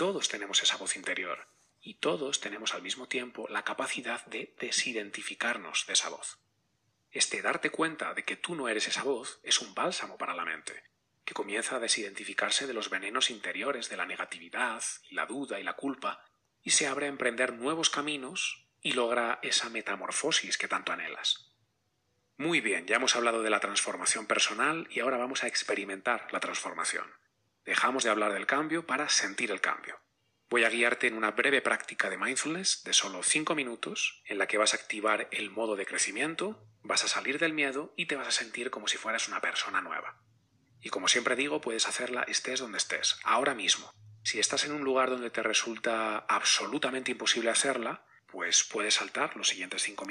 Todos tenemos esa voz interior y todos tenemos al mismo tiempo la capacidad de desidentificarnos de esa voz. Este darte cuenta de que tú no eres esa voz es un bálsamo para la mente, que comienza a desidentificarse de los venenos interiores de la negatividad, la duda y la culpa, y se abre a emprender nuevos caminos y logra esa metamorfosis que tanto anhelas. Muy bien, ya hemos hablado de la transformación personal y ahora vamos a experimentar la transformación. Dejamos de hablar del cambio para sentir el cambio. Voy a guiarte en una breve práctica de mindfulness de solo 5 minutos en la que vas a activar el modo de crecimiento, vas a salir del miedo y te vas a sentir como si fueras una persona nueva. Y como siempre digo, puedes hacerla estés donde estés, ahora mismo. Si estás en un lugar donde te resulta absolutamente imposible hacerla, pues puedes saltar los siguientes 5 minutos